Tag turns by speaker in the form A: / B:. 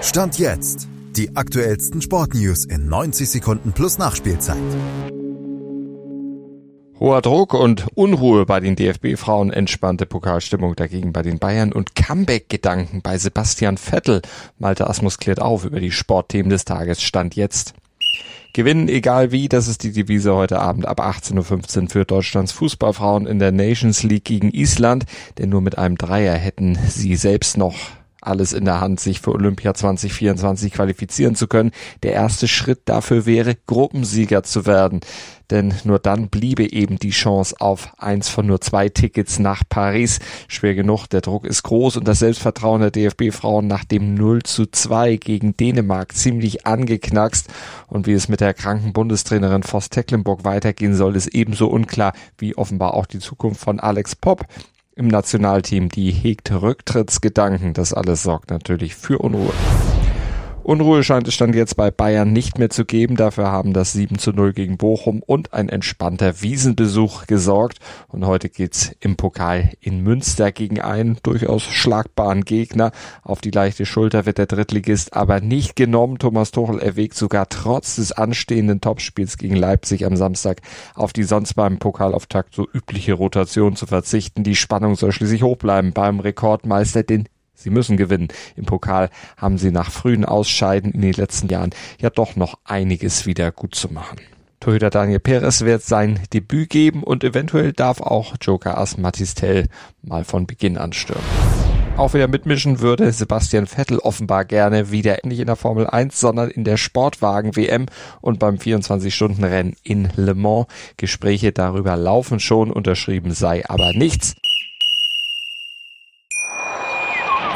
A: Stand jetzt. Die aktuellsten Sportnews in 90 Sekunden plus Nachspielzeit.
B: Hoher Druck und Unruhe bei den DFB-Frauen, entspannte Pokalstimmung dagegen bei den Bayern und Comeback-Gedanken bei Sebastian Vettel. Malte Asmus klärt auf über die Sportthemen des Tages. Stand jetzt. Gewinnen egal wie, das ist die Devise heute Abend ab 18.15 Uhr für Deutschlands Fußballfrauen in der Nations League gegen Island, denn nur mit einem Dreier hätten sie selbst noch alles in der Hand, sich für Olympia 2024 qualifizieren zu können. Der erste Schritt dafür wäre, Gruppensieger zu werden. Denn nur dann bliebe eben die Chance auf eins von nur zwei Tickets nach Paris. Schwer genug, der Druck ist groß und das Selbstvertrauen der DFB-Frauen nach dem 0 zu 2 gegen Dänemark ziemlich angeknackst. Und wie es mit der kranken Bundestrainerin Voss Tecklenburg weitergehen soll, ist ebenso unklar wie offenbar auch die Zukunft von Alex Popp im Nationalteam, die hegt Rücktrittsgedanken. Das alles sorgt natürlich für Unruhe. Unruhe scheint es stand jetzt bei Bayern nicht mehr zu geben. Dafür haben das 7 zu 0 gegen Bochum und ein entspannter Wiesenbesuch gesorgt. Und heute geht's im Pokal in Münster gegen einen durchaus schlagbaren Gegner. Auf die leichte Schulter wird der Drittligist aber nicht genommen. Thomas Tuchel erwägt sogar trotz des anstehenden Topspiels gegen Leipzig am Samstag auf die sonst beim Pokalauftakt so übliche Rotation zu verzichten. Die Spannung soll schließlich hoch bleiben beim Rekordmeister, den Sie müssen gewinnen. Im Pokal haben sie nach frühen Ausscheiden in den letzten Jahren ja doch noch einiges wieder gut zu machen. Torhüter Daniel Perez wird sein Debüt geben und eventuell darf auch Joker As Matistel mal von Beginn an stürmen. Auch wieder mitmischen würde Sebastian Vettel offenbar gerne wieder nicht in der Formel 1, sondern in der Sportwagen WM und beim 24-Stunden-Rennen in Le Mans. Gespräche darüber laufen schon, unterschrieben sei aber nichts.